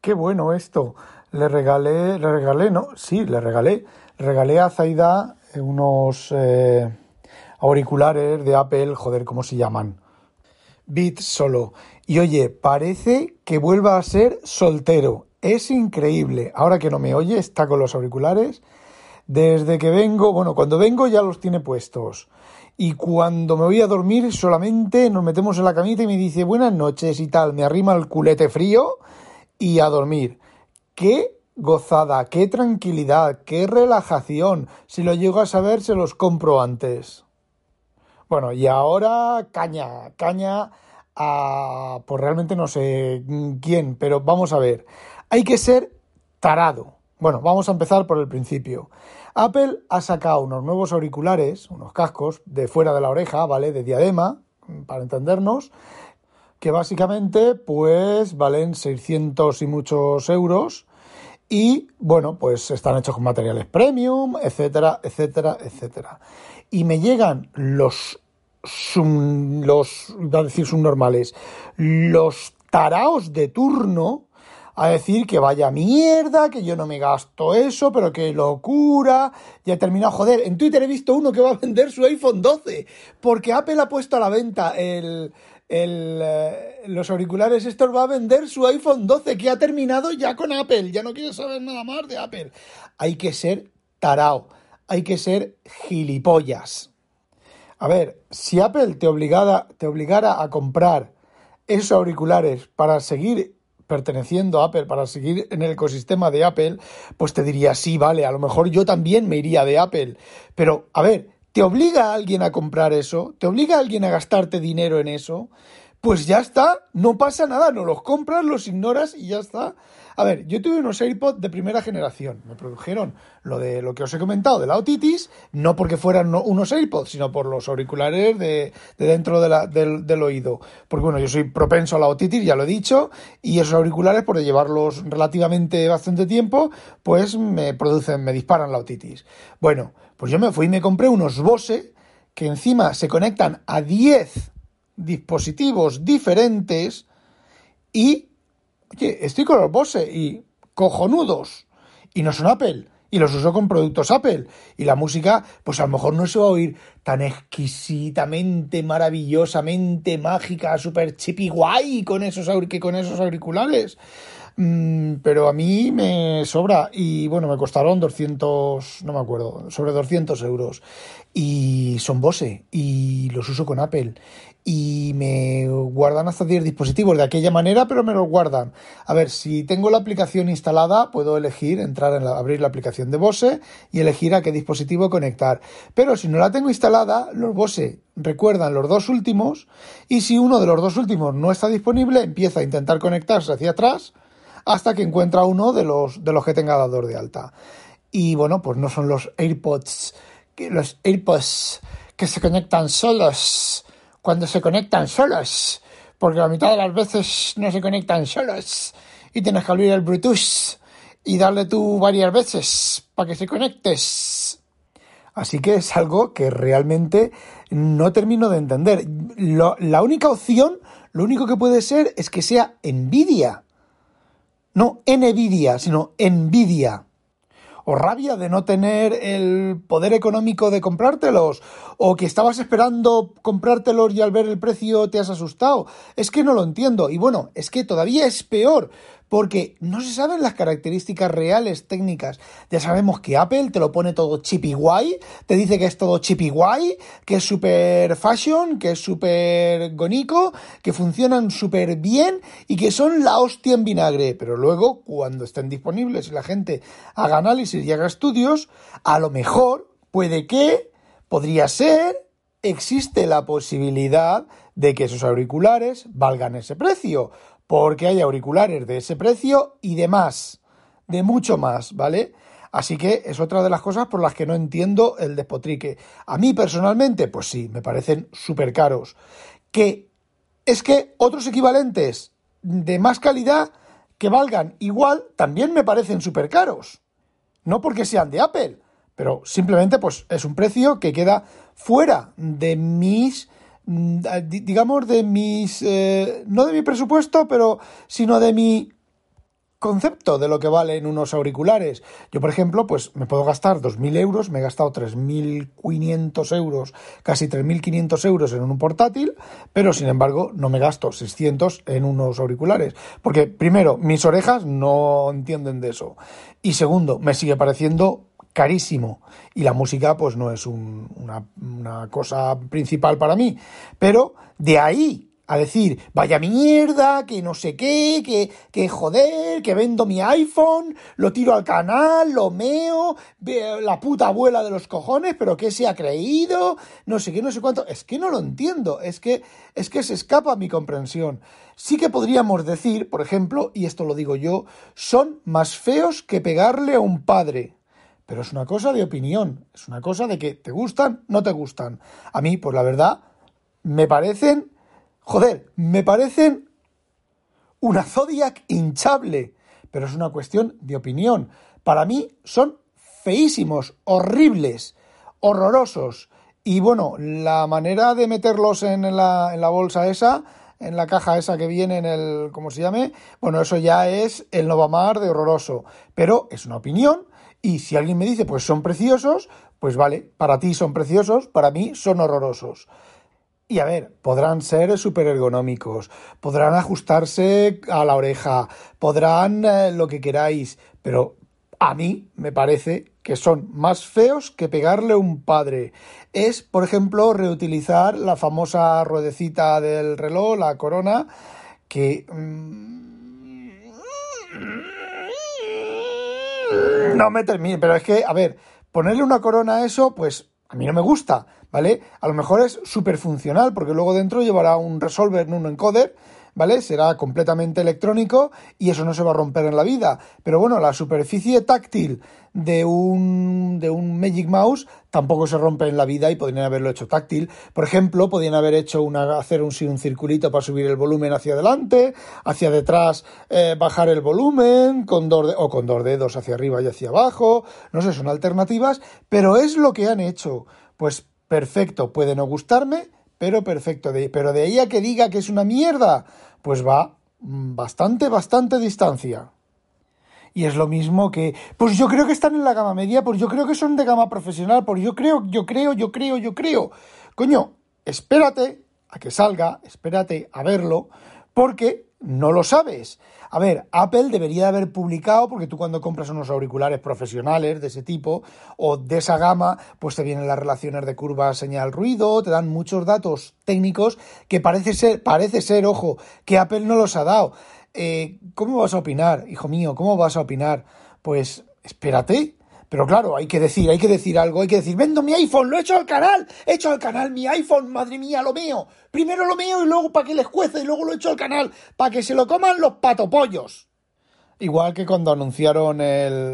qué bueno esto. Le regalé, le regalé, ¿no? Sí, le regalé. Regalé a Zaida unos eh, auriculares de Apple, joder, ¿cómo se llaman? Beats solo. Y oye, parece que vuelva a ser soltero. Es increíble. Ahora que no me oye, está con los auriculares. Desde que vengo, bueno, cuando vengo ya los tiene puestos. Y cuando me voy a dormir solamente nos metemos en la camita y me dice buenas noches y tal. Me arrima el culete frío y a dormir. Qué gozada, qué tranquilidad, qué relajación. Si lo llego a saber, se los compro antes. Bueno, y ahora caña, caña a... Pues realmente no sé quién, pero vamos a ver. Hay que ser tarado. Bueno, vamos a empezar por el principio. Apple ha sacado unos nuevos auriculares, unos cascos de fuera de la oreja, ¿vale? De diadema, para entendernos, que básicamente pues valen 600 y muchos euros y bueno, pues están hechos con materiales premium, etcétera, etcétera, etcétera. Y me llegan los los a decir subnormales, los taraos de turno a decir que vaya mierda, que yo no me gasto eso, pero que locura. Ya he terminado, joder, en Twitter he visto uno que va a vender su iPhone 12, porque Apple ha puesto a la venta el, eh, los auriculares estos va a vender su iPhone 12 que ha terminado ya con Apple, ya no quiere saber nada más de Apple. Hay que ser tarao, hay que ser gilipollas. A ver, si Apple te, obligara, te obligara a comprar esos auriculares para seguir perteneciendo a Apple, para seguir en el ecosistema de Apple, pues te diría, sí, vale, a lo mejor yo también me iría de Apple. Pero, a ver, ¿Te obliga a alguien a comprar eso? ¿Te obliga a alguien a gastarte dinero en eso? Pues ya está, no pasa nada, no los compras, los ignoras y ya está. A ver, yo tuve unos AirPods de primera generación. Me produjeron lo de lo que os he comentado de la otitis, no porque fueran unos AirPods, sino por los auriculares de, dentro del, del, oído. Porque bueno, yo soy propenso a la otitis, ya lo he dicho, y esos auriculares, por llevarlos relativamente bastante tiempo, pues me producen, me disparan la otitis. Bueno, pues yo me fui y me compré unos Bose que encima se conectan a 10 dispositivos diferentes y, oye, estoy con los Bose y cojonudos y no son Apple y los uso con productos Apple. Y la música, pues a lo mejor no se va a oír tan exquisitamente, maravillosamente mágica, super chippy guay con esos, que con esos auriculares. Mm, pero a mí me sobra y bueno, me costaron 200, no me acuerdo, sobre 200 euros. Y son Bose y los uso con Apple. Y me guardan hasta 10 dispositivos de aquella manera, pero me los guardan. A ver, si tengo la aplicación instalada, puedo elegir, entrar en la, abrir la aplicación de Bose y elegir a qué dispositivo conectar. Pero si no la tengo instalada, los Bose recuerdan los dos últimos y si uno de los dos últimos no está disponible, empieza a intentar conectarse hacia atrás hasta que encuentra uno de los, de los que tenga dador de alta. Y bueno, pues no son los AirPods, los AirPods que se conectan solos, cuando se conectan solos, porque la mitad de las veces no se conectan solos y tienes que abrir el Bluetooth y darle tú varias veces para que se conectes. Así que es algo que realmente no termino de entender. la única opción, lo único que puede ser es que sea envidia no envidia, sino envidia. O rabia de no tener el poder económico de comprártelos. O que estabas esperando comprártelos y al ver el precio te has asustado. Es que no lo entiendo. Y bueno, es que todavía es peor porque no se saben las características reales técnicas. Ya sabemos que Apple te lo pone todo chippy guay, te dice que es todo chippy guay, que es super fashion, que es super gonico, que funcionan súper bien y que son la hostia en vinagre. Pero luego, cuando estén disponibles y la gente haga análisis y haga estudios, a lo mejor puede que, podría ser, existe la posibilidad de que esos auriculares valgan ese precio porque hay auriculares de ese precio y de más, de mucho más, ¿vale? Así que es otra de las cosas por las que no entiendo el despotrique. A mí personalmente, pues sí, me parecen súper caros. Que es que otros equivalentes de más calidad que valgan igual también me parecen súper caros. No porque sean de Apple, pero simplemente pues es un precio que queda fuera de mis digamos, de mis, eh, no de mi presupuesto, pero sino de mi, concepto de lo que valen unos auriculares. Yo, por ejemplo, pues me puedo gastar 2.000 euros, me he gastado 3.500 euros, casi 3.500 euros en un portátil, pero sin embargo no me gasto 600 en unos auriculares. Porque primero, mis orejas no entienden de eso. Y segundo, me sigue pareciendo carísimo y la música pues no es una, una cosa principal para mí. Pero de ahí a decir, vaya mierda, que no sé qué, que, que joder, que vendo mi iPhone, lo tiro al canal, lo meo, la puta abuela de los cojones, pero que se ha creído, no sé qué, no sé cuánto. Es que no lo entiendo, es que, es que se escapa mi comprensión. Sí que podríamos decir, por ejemplo, y esto lo digo yo, son más feos que pegarle a un padre. Pero es una cosa de opinión, es una cosa de que te gustan, no te gustan. A mí, pues la verdad, me parecen Joder, me parecen una Zodiac hinchable, pero es una cuestión de opinión. Para mí son feísimos, horribles, horrorosos. Y bueno, la manera de meterlos en la, en la bolsa esa, en la caja esa que viene en el, ¿cómo se llame? Bueno, eso ya es el Novamar de horroroso. Pero es una opinión y si alguien me dice, pues son preciosos, pues vale, para ti son preciosos, para mí son horrorosos. Y a ver, podrán ser súper ergonómicos, podrán ajustarse a la oreja, podrán eh, lo que queráis, pero a mí me parece que son más feos que pegarle un padre. Es, por ejemplo, reutilizar la famosa ruedecita del reloj, la corona, que... No me termine, pero es que, a ver, ponerle una corona a eso, pues a mí no me gusta ¿vale? A lo mejor es súper funcional porque luego dentro llevará un resolver, un encoder, ¿vale? Será completamente electrónico y eso no se va a romper en la vida. Pero bueno, la superficie táctil de un, de un Magic Mouse tampoco se rompe en la vida y podrían haberlo hecho táctil. Por ejemplo, podrían haber hecho una, hacer un, circulito para subir el volumen hacia adelante, hacia detrás eh, bajar el volumen, con dos o con dos dedos hacia arriba y hacia abajo. No sé, son alternativas, pero es lo que han hecho. Pues perfecto, puede no gustarme, pero perfecto. De, pero de ahí a que diga que es una mierda, pues va bastante, bastante distancia. Y es lo mismo que, pues yo creo que están en la gama media, pues yo creo que son de gama profesional, pues yo creo, yo creo, yo creo, yo creo. Coño, espérate a que salga, espérate a verlo, porque no lo sabes. A ver, Apple debería haber publicado, porque tú cuando compras unos auriculares profesionales de ese tipo o de esa gama, pues te vienen las relaciones de curva señal-ruido, te dan muchos datos técnicos que parece ser, parece ser, ojo, que Apple no los ha dado. Eh, ¿Cómo vas a opinar, hijo mío? ¿Cómo vas a opinar? Pues espérate, pero claro, hay que decir, hay que decir algo, hay que decir, vendo mi iPhone, lo he hecho al canal, he hecho al canal mi iPhone, madre mía, lo mío. Primero lo mío y luego para que les cuece y luego lo he hecho al canal, para que se lo coman los patopollos. Igual que cuando anunciaron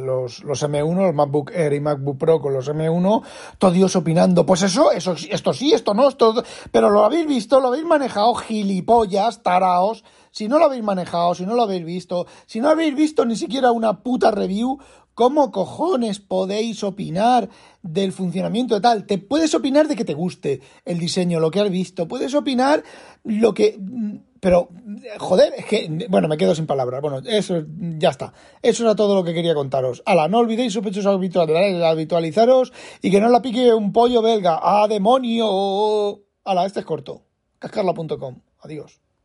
los, los, M1, los MacBook Air y MacBook Pro con los M1, todos opinando, pues eso, eso, esto sí, esto no, esto, pero lo habéis visto, lo habéis manejado, gilipollas, taraos, si no lo habéis manejado, si no lo habéis visto, si no habéis visto ni siquiera una puta review, ¿Cómo cojones podéis opinar del funcionamiento de tal? Te puedes opinar de que te guste el diseño, lo que has visto, puedes opinar lo que... Pero, joder, es que, bueno, me quedo sin palabras. Bueno, eso, ya está. Eso era todo lo que quería contaros. Ala, no olvidéis sospechosos habitualizaros y que no la pique un pollo belga. ¡Ah, demonio! Ala, este es corto. cascarla.com. Adiós.